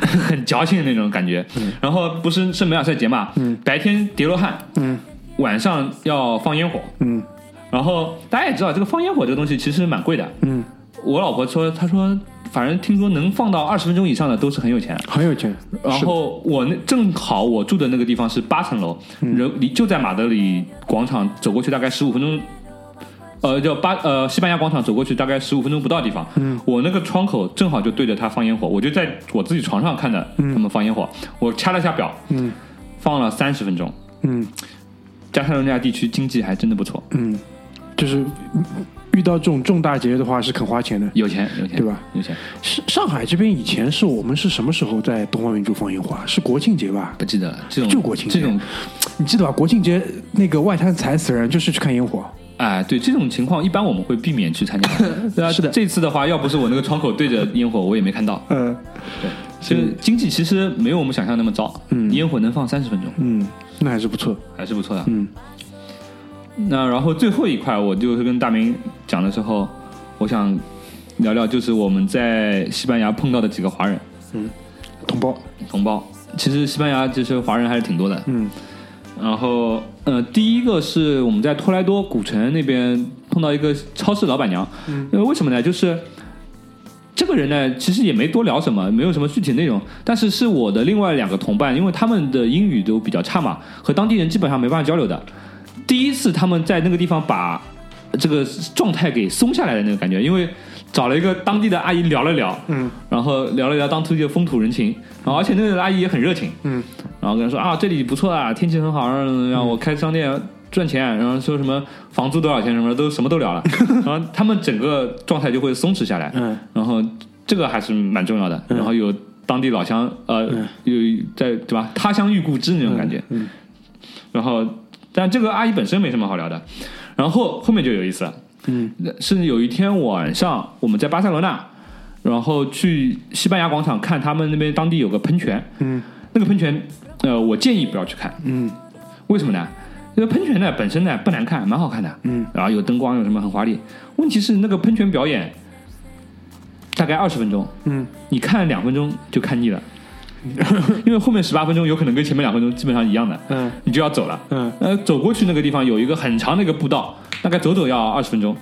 很 很矫情的那种感觉。然后不是圣梅尔赛节嘛，白天叠罗汉，嗯晚上要放烟火。嗯然后大家也知道，这个放烟火这个东西其实蛮贵的。嗯，我老婆说，她说反正听说能放到二十分钟以上的都是很有钱。很有钱。然后我那正好我住的那个地方是八层楼，人离就在马德里广场走过去大概十五分钟，呃，叫巴呃西班牙广场走过去大概十五分钟不到的地方。嗯，我那个窗口正好就对着他放烟火，我就在我自己床上看的他们放烟火。我掐了下表，嗯放了三十分钟。嗯加泰罗尼亚地区经济还真的不错，嗯，就是遇到这种重大节日的话是肯花钱的。有钱有钱，对吧？有钱，上上海这边以前是我们是什么时候在东方明珠放烟花？是国庆节吧？不记得了。这种就国庆节这种，你记得吧？国庆节那个外滩踩死人就是去看烟火。哎，对这种情况，一般我们会避免去参加。对啊，是的这次的话，要不是我那个窗口对着烟火，我也没看到。嗯对，就是经济其实没有我们想象那么糟。嗯烟火能放三十分钟，嗯，那还是不错。还是不错的。嗯那然后最后一块，我就是跟大明讲的时候，我想聊聊，就是我们在西班牙碰到的几个华人嗯同胞。同胞。其实西班牙其实华人还是挺多的。嗯然后，呃，第一个是我们在托莱多古城那边碰到一个超市老板娘，嗯，为什么呢？就是这个人呢，其实也没多聊什么，没有什么具体内容，但是是我的另外两个同伴，因为他们的英语都比较差嘛，和当地人基本上没办法交流的。第一次他们在那个地方把这个状态给松下来的那个感觉，因为找了一个当地的阿姨聊了聊，嗯。然后聊了聊当地的风土人情，然后而且那个阿姨也很热情，嗯。然后跟他说啊，这里不错啊，天气很好，让让我开商店赚钱，然后说什么房租多少钱？什么都什么都聊了，然后他们整个状态就会松弛下来，嗯。然后这个还是蛮重要的，然后有当地老乡呃有在对吧，他乡遇故知那种感觉，嗯。然后但这个阿姨本身没什么好聊的，然后后面就有意思了。嗯。是有一天晚上我们在巴塞罗那，然后去西班牙广场看他们那边当地有个喷泉，嗯。那个喷泉，呃，我建议不要去看，嗯。为什么呢？这个喷泉呢本身呢不难看，蛮好看的，嗯，然后有灯光，有什么很华丽。问题是那个喷泉表演大概二十分钟，嗯。你看两分钟就看腻了，因为后面十八分钟有可能跟前面两分钟基本上一样的，嗯你就要走了。嗯呃，走过去那个地方有一个很长的一个步道，大概走走要二十分钟，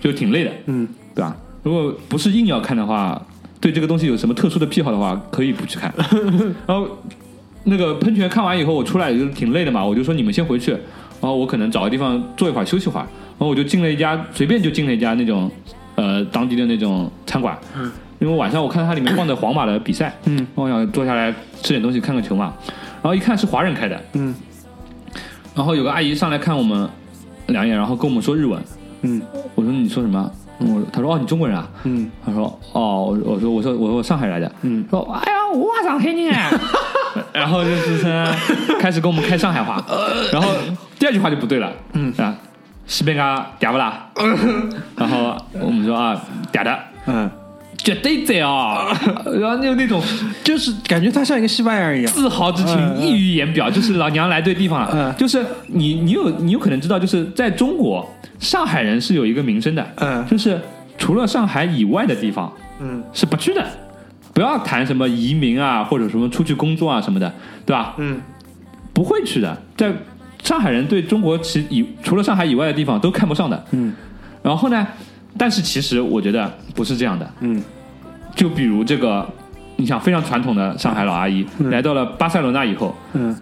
就挺累的，嗯对吧？如果不是硬要看的话，对这个东西有什么特殊的癖好的话，可以不去看。然后那个喷泉看完以后，我出来就挺累的嘛，我就说你们先回去，然后我可能找个地方坐一会儿休息会儿，然后我就进了一家随便就进了一家那种呃当地的那种餐馆，嗯，因为晚上我看到它里面放着皇马的比赛，嗯，我想坐下来吃点东西看个球嘛，然后一看是华人开的，嗯。然后有个阿姨上来看我们两眼，然后跟我们说日文，嗯。我说你说什么？我他说哦你中国人啊？嗯。他说哦我我说我说我说我上海来的，嗯。说哎呀我上海人。啊，然后就是说开始跟我们开上海话，然后第二句话就不对了，嗯。啊西班牙嗲不啦？然后我们说啊嗲的。嗯，绝对在啊！然后就那种就是感觉他像一个西班牙人一样。自豪之情溢于言表，就是老娘来对地方了。嗯就是你，你有你有可能知道，就是在中国，上海人是有一个名声的，嗯就是除了上海以外的地方嗯是不去的。不要谈什么移民啊，或者什么出去工作啊什么的，对吧？嗯不会去的。在上海人对中国其以除了上海以外的地方都看不上的。嗯然后呢，但是其实我觉得不是这样的。嗯。就比如这个，你想非常传统的上海老阿姨、来到了巴塞罗那以后，嗯。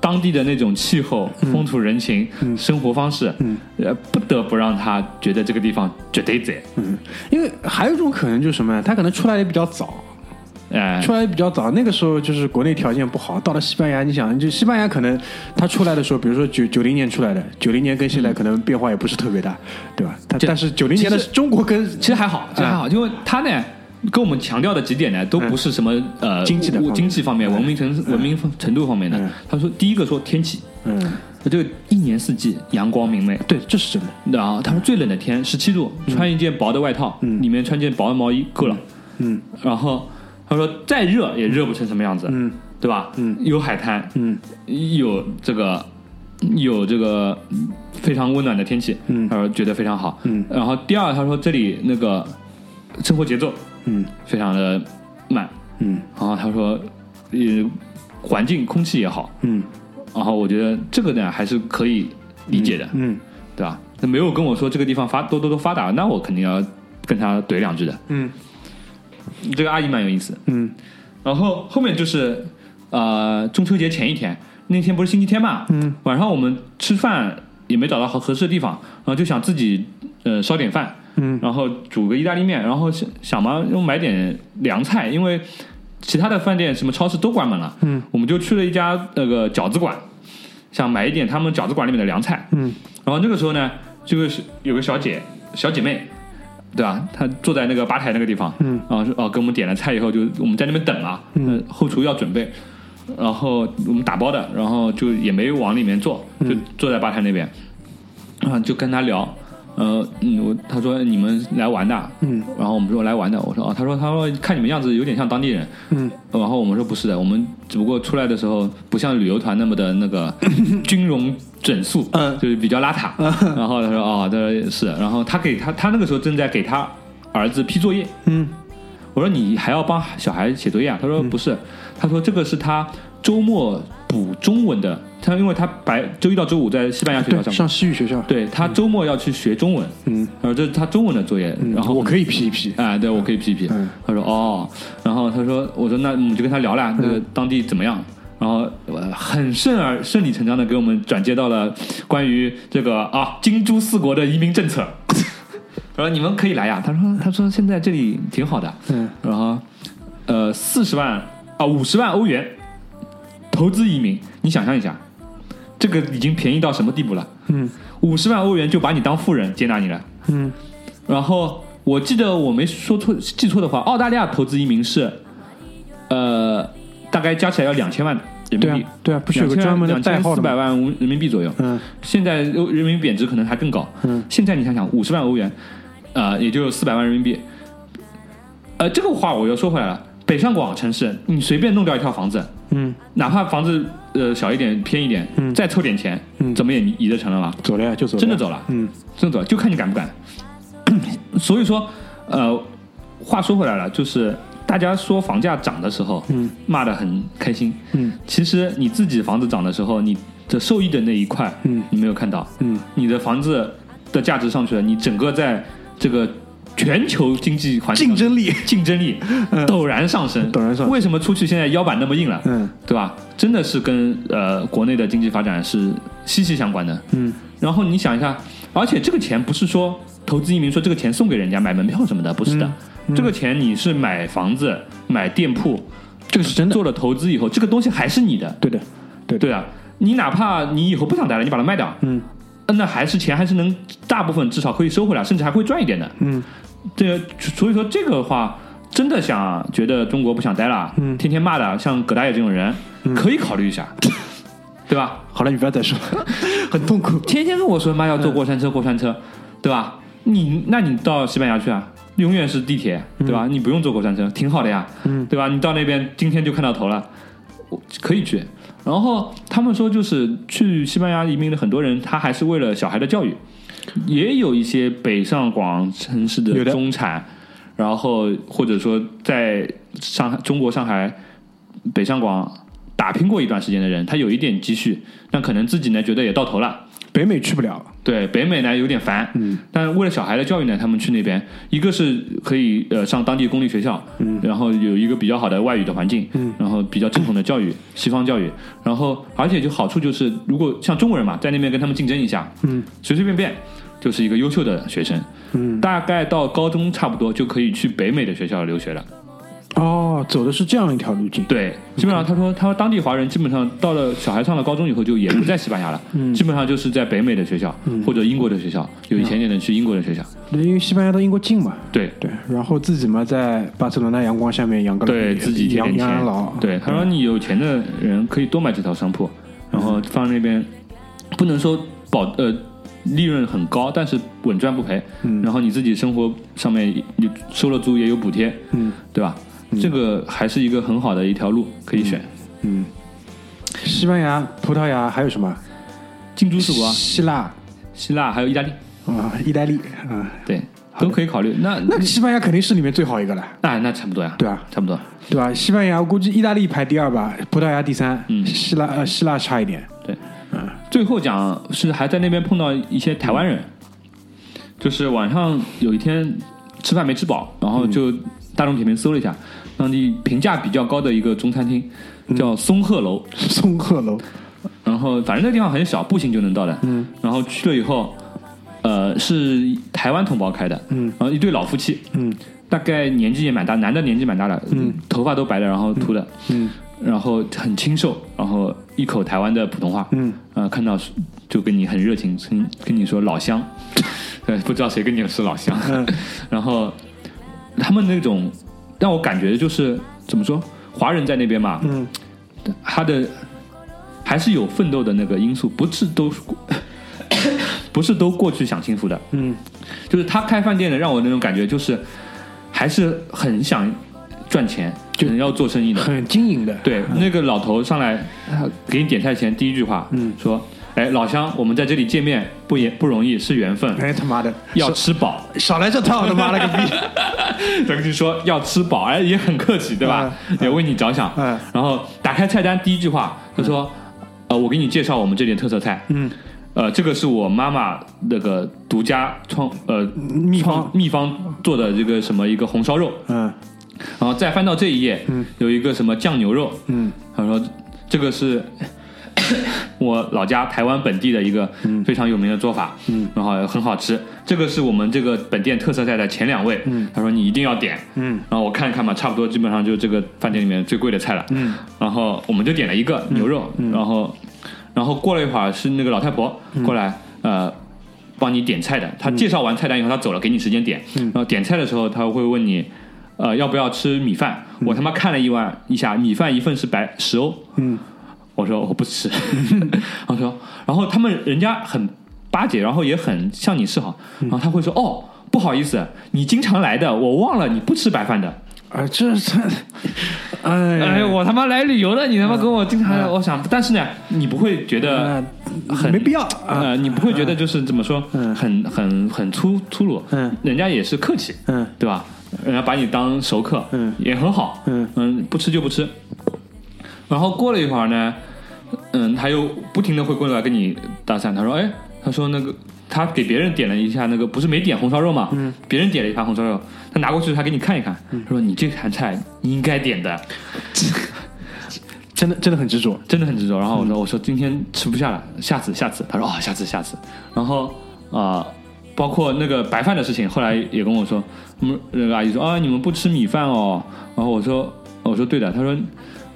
当地的那种气候、风土人情、生活方式，嗯。呃，不得不让她觉得这个地方绝对在。嗯，因为还有一种可能就是什么呀？她可能出来也比较早，哎、出来比较早，那个时候就是国内条件不好。到了西班牙，你想，就西班牙可能他出来的时候，比如说九九零年出来的，九零年跟现在可能变化也不是特别大，对吧？他但是九零年的中国跟其实还好，其实还好，因为他呢。跟我们强调的几点呢，都不是什么、呃经济的经济方面、文明程、文明程度方面的嗯。他说，第一个说天气，嗯，这个一年四季阳光明媚，对，这是真的。然后他说最冷的天十七度，穿一件薄的外套，里面穿件薄的毛衣够了。嗯然后他他说再热也热不成什么样子，嗯。对吧？嗯。有海滩，嗯。有这个有这个非常温暖的天气，嗯。他说觉得非常好。嗯。然后第二，他说这里那个生活节奏嗯。非常的慢，嗯。然后他说呃环境空气也好，嗯。然后我觉得这个呢还是可以理解的，嗯。对吧？那没有跟我说这个地方发多多多发达，那我肯定要跟他怼两句的。嗯这个阿姨蛮有意思。嗯。然后后面就是呃中秋节前一天，那天不是星期天嘛，嗯，晚上我们吃饭也没找到合合适的地方，然后就想自己呃烧点饭，嗯。然后煮个意大利面，然后想想嘛又买点凉菜，因为其他的饭店什么超市都关门了，嗯，我们就去了一家那个饺子馆，想买一点他们饺子馆里面的凉菜，嗯。然后那个时候呢，这个是有个小姐小姐妹，对吧？他坐在那个吧台那个地方，嗯，然后说哦，给我们点了菜以后，就我们在那边等嘛，嗯。呃，后厨要准备，然后我们打包的，然后就也没往里面坐，就坐在吧台那边，啊，就跟他聊，呃，嗯，我他说你们来玩的，嗯。然后我们说来玩的，我说哦，他说他说看你们样子有点像当地人，嗯。然后我们说不是的，我们只不过出来的时候不像旅游团那么的那个 军容整肃，嗯。就是比较邋遢。然后他说哦，他说是，然后他给他他那个时候正在给他儿子批作业。嗯。我说你还要帮小孩写作业啊？他说不是，他说这个是他周末补中文的，他因为他白周一到周五在西班牙学校，上，上西语学校，对他周末要去学中文，嗯。他说这是他中文的作业，嗯，然后我可以批一批，啊，对，我可以批一批。嗯。他说哦，然后他说，我说那我们就跟他聊了，那个当地怎么样？然后呃很顺而顺理成章的给我们转接到了关于这个啊金珠四国的移民政策。他说你们可以来呀，他说他说现在这里挺好的，嗯然后呃四十万啊五十万欧元投资移民，你想象一下，这个已经便宜到什么地步了？嗯五十万欧元就把你当富人接纳你了。嗯然后我记得我没说错记错的话，澳大利亚投资移民是，呃，大概加起来要两千万人民对啊币，对啊，不是有个专门的代号四百？万人民币左右。嗯现在人民币贬值可能还更高。嗯现在你想想，五十万欧元，呃，也就四百万人民币。呃，这个话我又说回来了，北上广城市，你随便弄掉一套房子，嗯，哪怕房子呃小一点、偏一点，嗯。再凑点钱，嗯。怎么也移得成了吧？走了呀，就走了，真的走了。嗯。真的走了就看你敢不敢。所以说，呃，话说回来了，就是大家说房价涨的时候，嗯。骂的很开心。嗯。其实你自己房子涨的时候，你的受益的那一块，嗯。你没有看到，嗯。你的房子的价值上去了，你整个在这个全球经济环境竞争力，竞争力陡然上升，陡然上升。为什么出去现在腰板那么硬了？嗯。对吧？真的是跟呃国内的经济发展是息息相关的。嗯。然后你想一下，而且这个钱不是说投资移民说这个钱送给人家买门票什么的，不是的，嗯。这个钱你是买房子、买店铺，这个是真的，做了投资以后，这个东西还是你的，对的，对的，对啊，你哪怕你以后不想待了，你把它卖掉，嗯。呃那还是钱还是能大部分至少可以收回来，甚至还会赚一点的。嗯这个所以说这个话。真的想觉得中国不想待了，嗯天天骂的，像葛大爷这种人，可以考虑一下，对吧？好了，你不要再说，很痛苦，天天跟我说妈要坐过山车，过山车，对吧？你那你到西班牙去啊，永远是地铁，对吧？你不用坐过山车，挺好的呀，嗯对吧？你到那边今天就看到头了，我可以去。然后他们说，就是去西班牙移民的很多人，他还是为了小孩的教育，也有一些北上广城市的中产，然后或者说在上海、中国上海、北上广打拼过一段时间的人，他有一点积蓄，但可能自己呢觉得也到头了。北美去不了，对北美呢有点烦，嗯，但为了小孩的教育呢，他们去那边，一个是可以呃上当地公立学校，嗯，然后有一个比较好的外语的环境，嗯，然后比较正统的教育，西方教育，然后而且就好处就是，如果像中国人嘛，在那边跟他们竞争一下，嗯，随随便便就是一个优秀的学生，嗯，大概到高中差不多就可以去北美的学校留学了。哦，走的是这样一条路径，对，基本上他说，他说当地华人基本上到了小孩上了高中以后，就也不在西班牙了，嗯。基本上就是在北美的学校、或者英国的学校，有钱一点的去英国的学校。因为西班牙到英国近嘛，对，对，然后自己嘛在巴塞罗那阳光下面养个对自己贴养养养老，对，他说你有钱的人可以多买几套商铺，然后放在那边，不能说保呃利润很高，但是稳赚不赔。嗯。然后你自己生活上面你收了租也有补贴，嗯。对吧？这个还是一个很好的一条路可以选。嗯，西班牙、葡萄牙还有什么？金猪四国啊，希腊。希腊还有意大利，啊，意大利啊，对，都可以考虑。那那西班牙肯定是里面最好一个了，那那差不多呀，对啊。差不多。对吧？西班牙我估计意大利排第二吧，葡萄牙第三，嗯。希腊呃希腊差一点，对，嗯。最后讲是还在那边碰到一些台湾人，就是晚上有一天吃饭没吃饱，然后就大众点评搜了一下，当地评价比较高的一个中餐厅叫松鹤楼，松鹤楼，然后反正那地方很小，步行就能到的。嗯，然后去了以后，呃，是台湾同胞开的，嗯，然后一对老夫妻，嗯，大概年纪也蛮大，男的年纪蛮大的，嗯，头发都白了，然后秃的，嗯，然后很清瘦，然后一口台湾的普通话，嗯，呃，看到就跟你很热情，跟跟你说老乡，呃，不知道谁跟你是老乡，嗯。然后他们那种让我感觉就是怎么说，华人在那边嘛，嗯，他的还是有奋斗的那个因素，不是都 不是都过去享清福的，嗯，就是他开饭店的，让我那种感觉就是还是很想赚钱，就是要做生意的。很经营的，对，那个老头上来给你点菜前第一句话，嗯。说：“哎，老乡，我们在这里见面不也不容易，是缘分，哎他妈的，要吃饱。少来这套，他妈了个逼，”他 跟你说要吃饱，哎，也很客气，对吧？也为你着想。嗯。然后打开菜单，第一句话他说：“呃，我给你介绍我们这点特色菜。”嗯，呃，这个是我妈妈那个独家创呃秘方。秘方做的这个什么一个红烧肉，嗯。然后再翻到这一页，嗯。有一个什么酱牛肉，嗯。他说这个是 我老家台湾本地的一个非常有名的做法，嗯，然后很好吃。这个是我们这个本店特色菜的前两位，嗯，他说你一定要点，嗯。然后我看了看嘛，差不多基本上就这个饭店里面最贵的菜了，嗯，然后我们就点了一个牛肉，然后然后过了一会儿是那个老太婆过来，呃。帮你点菜的，她介绍完菜单以后，她走了，给你时间点。然后点菜的时候，她会问你，呃，要不要吃米饭？我他妈看了一碗一下，米饭一份是白十欧。嗯我说我不吃，然后说，然后他们人家很巴结，然后也很向你示好，然后他会说哦。不好意思，你经常来的，我忘了你不吃白饭的。啊这这，哎哎，我他妈来旅游了，你他妈跟我经常来，我想，但是呢，你不会觉得呃很没必要啊，呃，你不会觉得就是怎么说，嗯。很很很粗粗鲁，嗯，人家也是客气，嗯。对吧？人家把你当熟客，嗯。也很好，嗯。嗯，不吃就不吃。然后过了一会儿呢，嗯，他又不停的会过来跟你搭讪，他说，哎，他说那个他给别人点了一下那个不是没点红烧肉嘛，嗯，别人点了一盘红烧肉，他拿过去他给你看一看，他说你这盘菜你应该点的，真的真的很执着，真的很执着。然后我说、我说今天吃不下了，下次下次。他说哦、下次下次。然后啊、呃包括那个白饭的事情，后来也跟我说，嗯，那个阿姨说啊，你们不吃米饭哦。然后我说我说对的。他说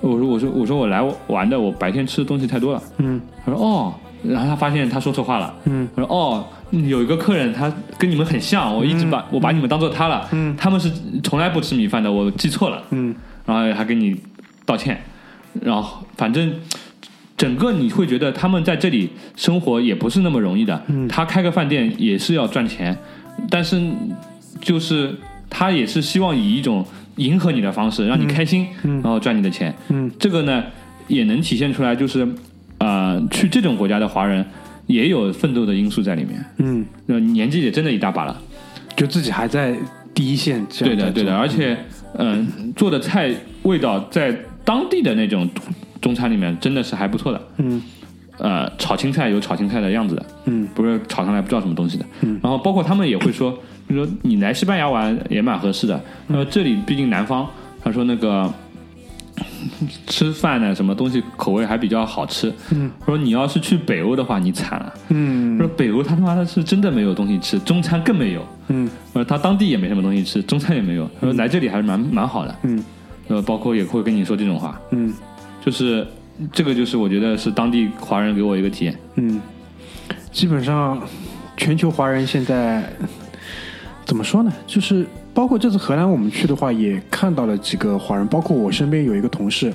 我说我说我说我来玩的，我白天吃的东西太多了。嗯他说哦，然后他发现他说错话了。嗯他说哦。有一个客人，他跟你们很像，我一直把、我把你们当做他了。嗯他们是从来不吃米饭的，我记错了。嗯然后还给你道歉，然后反正整个你会觉得他们在这里生活也不是那么容易的。嗯他开个饭店也是要赚钱，但是就是他也是希望以一种迎合你的方式让你开心，然后赚你的钱。嗯这个呢也能体现出来，就是呃，去这种国家的华人也有奋斗的因素在里面。嗯，那，年纪也真的一大把了。就自己还在第一线对的，对的，而且，嗯、做的菜味道在当地的那种中餐里面真的是还不错的。嗯呃，炒青菜有炒青菜的样子的，嗯不是炒上来不知道什么东西的。嗯然后包括他们也会说，就说你来西班牙玩也蛮合适的。他说这里毕竟南方，他说那个 吃饭呢，什么东西口味还比较好吃。嗯他说你要是去北欧的话，你惨了。嗯说北欧他他妈的是真的没有东西吃，中餐更没有。嗯呃，他当地也没什么东西吃，中餐也没有。他说来这里还是蛮蛮好的。嗯呃，包括也会跟你说这种话，嗯就是这个就是我觉得是当地华人给我一个体验。嗯，基本上全球华人现在怎么说呢？就是包括这次荷兰我们去的话，也看到了几个华人，包括我身边有一个同事，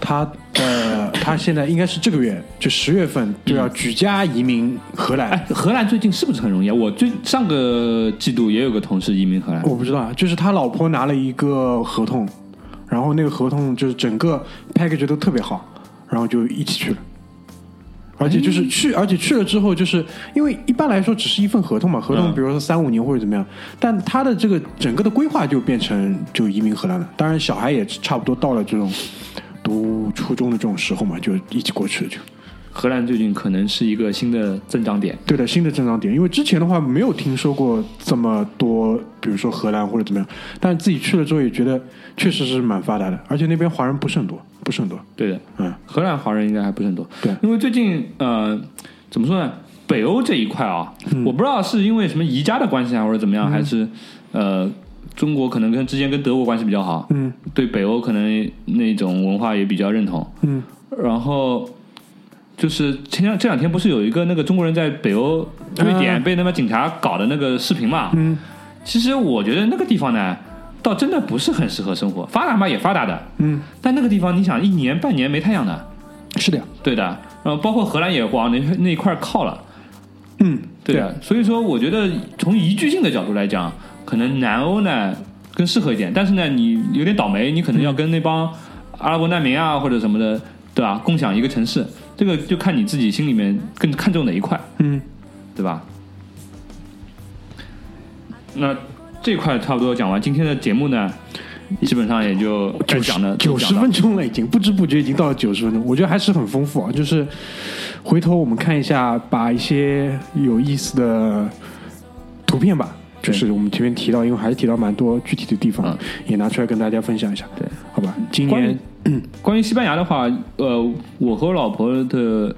他呃，他现在应该是这个月就十月份就要举家移民荷兰。哎，荷兰最近是不是很容易啊？我最上个季度也有个同事移民荷兰，我不知道啊，就是他老婆拿了一个合同，然后那个合同就是整个 package 都特别好，然后就一起去了。而且就是去，而且去了之后，就是因为一般来说只是一份合同嘛，合同嗯比如说三五年或者怎么样，但他的这个整个的规划就变成就移民荷兰了。当然，小孩也差不多到了这种读初中的这种时候嘛，就一起过去了就。荷兰最近可能是一个新的增长点。对的，新的增长点，因为之前的话没有听说过这么多，比如说荷兰或者怎么样，但是自己去了之后也觉得确实是蛮发达的，而且那边华人不是很多，不是很多。对的，嗯，荷兰华人应该还不是很多。对因为最近呃，怎么说呢？北欧这一块啊，我不知道是因为什么宜家的关系啊，或者怎么样，还是呃，中国可能跟之前跟德国关系比较好，嗯对北欧可能那种文化也比较认同。嗯然后就是前两这两天不是有一个那个中国人在北欧瑞典啊被他妈警察搞的那个视频嘛？嗯其实我觉得那个地方呢，倒真的不是很适合生活。发达嘛也发达的，嗯，但那个地方你想一年半年没太阳的，是的呀。对的。然后包括荷兰也往那那一块靠了，嗯，对的。所以说，我觉得从宜居性的角度来讲，可能南欧呢更适合一点。但是呢，你有点倒霉，你可能要跟那帮阿拉伯难民啊或者什么的，对吧？共享一个城市，这个就看你自己心里面更看重哪一块，嗯对吧？那这块差不多讲完，今天的节目呢，基本上也就该讲的九十分钟了，已经不知不觉已经到了九十分钟，我觉得还是很丰富啊。就是回头我们看一下，把一些有意思的图片吧，就是我们前面提到，因为还是提到蛮多具体的地方，嗯也拿出来跟大家分享一下。对，好吧，今年关于 西班牙的话，呃，我和我老婆的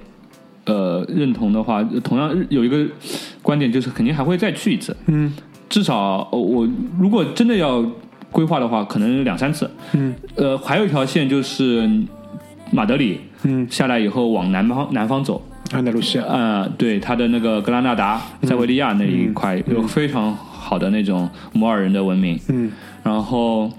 呃认同的话，同样有一个观点就是肯定还会再去一次，嗯至少呃我如果真的要规划的话，可能两三次。嗯。呃，还有一条线就是马德里嗯，下来以后往南方南方走，安达卢西亚，呃，对，它的那个格拉纳达、塞维利亚那一块有非常好的那种摩尔人的文明，嗯。然后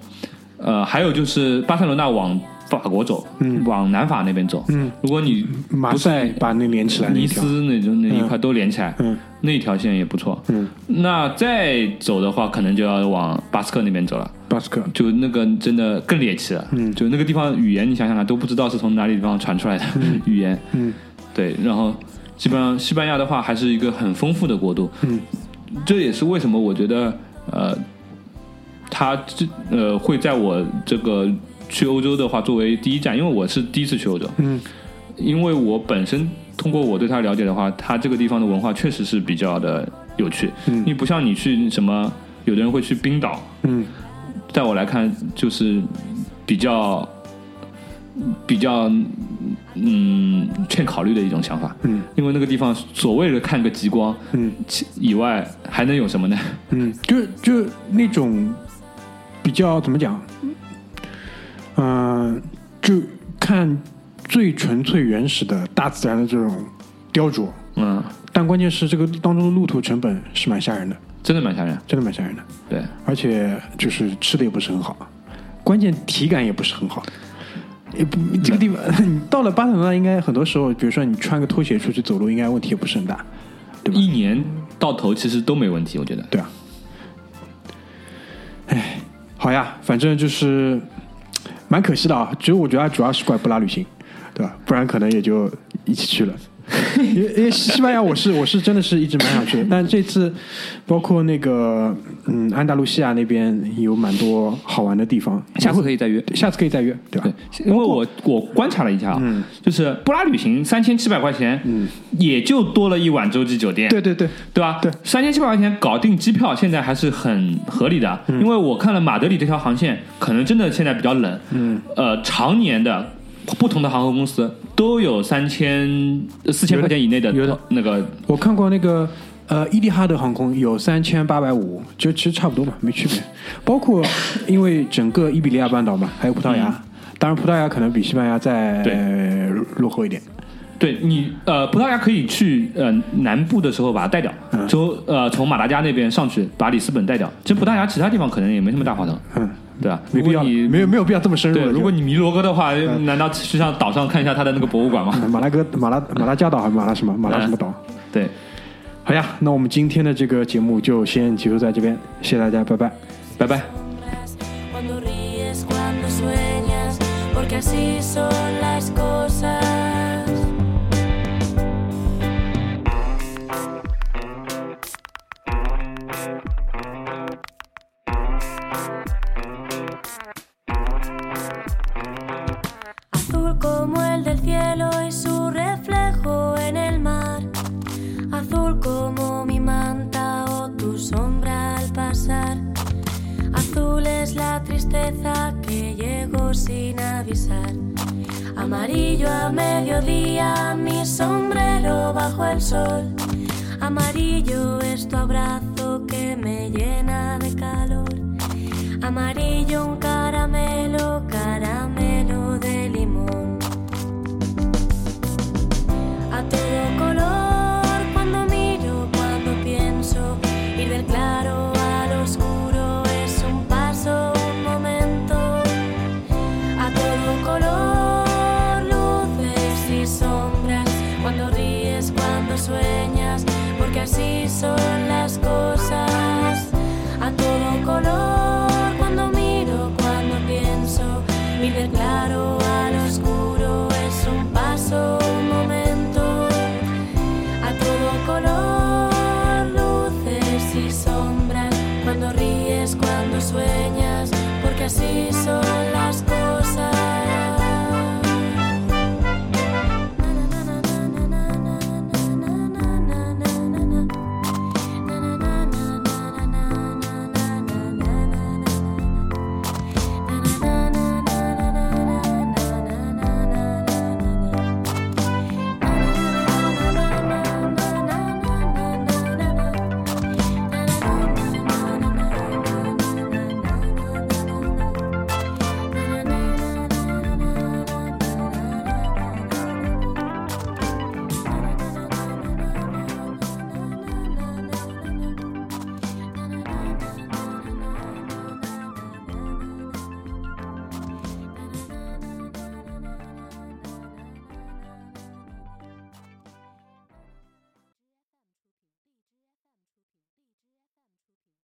呃，还有就是巴塞罗那往法国走，嗯。往南法那边走。嗯，如果你马赛把那连起来尼斯那种那一块都连起来，嗯。那一条线也不错。嗯，那再走的话，可能就要往巴斯克那边走了，巴斯克，就那个真的更猎奇了。嗯。就那个地方语言，你想想看，都不知道是从哪里地方传出来的 语言。嗯。对，然后基本上西班牙的话，还是一个很丰富的国度。嗯，这也是为什么我觉得呃，他这呃会在我这个去欧洲的话作为第一站，因为我是第一次去欧洲，嗯因为我本身通过我对他了解的话，他这个地方的文化确实是比较的有趣。因为嗯不像你去什么，有的人会去冰岛，嗯在我来看就是比较比较嗯欠考虑的一种想法。嗯因为那个地方所谓的看个极光嗯以外，还能有什么呢？嗯，就就那种比较怎么讲，嗯、就看最纯粹原始的大自然的这种雕琢，嗯，但关键是这个当中的路途成本是蛮吓人的，真的蛮吓人。真的蛮吓人的，对，而且就是吃的也不是很好，关键体感也不是很好。也不，这个地方你 到了巴塞罗那，应该很多时候，比如说你穿个拖鞋出去走路，应该问题也不是很大，对吧？一年到头其实都没问题，我觉得。对啊。哎，好呀，反正就是蛮可惜的啊。其实我觉得主要是怪不拉旅行，对吧？不然可能也就一起去了。因为因为西班牙，我是我是真的是一直蛮想去的，但这次包括那个嗯安达卢西亚那边有蛮多好玩的地方，下次可以再约。下次可以再约，对吧？对，因为我我观察了一下啊，嗯就是布拉旅行三千七百块钱，嗯，也就多了一晚洲际酒店，对对对，对吧？对三千七百块钱搞定机票，现在还是很合理的。嗯因为我看了马德里这条航线，可能真的现在比较冷，嗯，呃，常年的不同的航空公司都有三千四千块钱以内的有的。那个，我看过那个呃伊利哈德航空有三千八百五，就其实差不多嘛，没区别。包括因为整个伊比利亚半岛嘛，还有葡萄牙，当然葡萄牙可能比西班牙再对。落后一点。对你呃，葡萄牙可以去呃南部的时候把它带掉，嗯。从呃从马达加那边上去把里斯本带掉。其实葡萄牙其他地方可能也没什么大花头，嗯，对啊，没必要，没有没有必要这么深入。如果你迷罗哥的话，难道去上岛上看一下他的那个博物馆吗？马拉哥马拉马拉加岛还是马拉什么马拉什么岛？对，好呀，那我们今天的这个节目就先结束在这边，谢谢大家，拜拜，拜拜。sin avisar. Amarillo a mediodía, mi sombrero bajo el sol. Amarillo es tu abrazo que me llena de calor. Amarillo un caramelo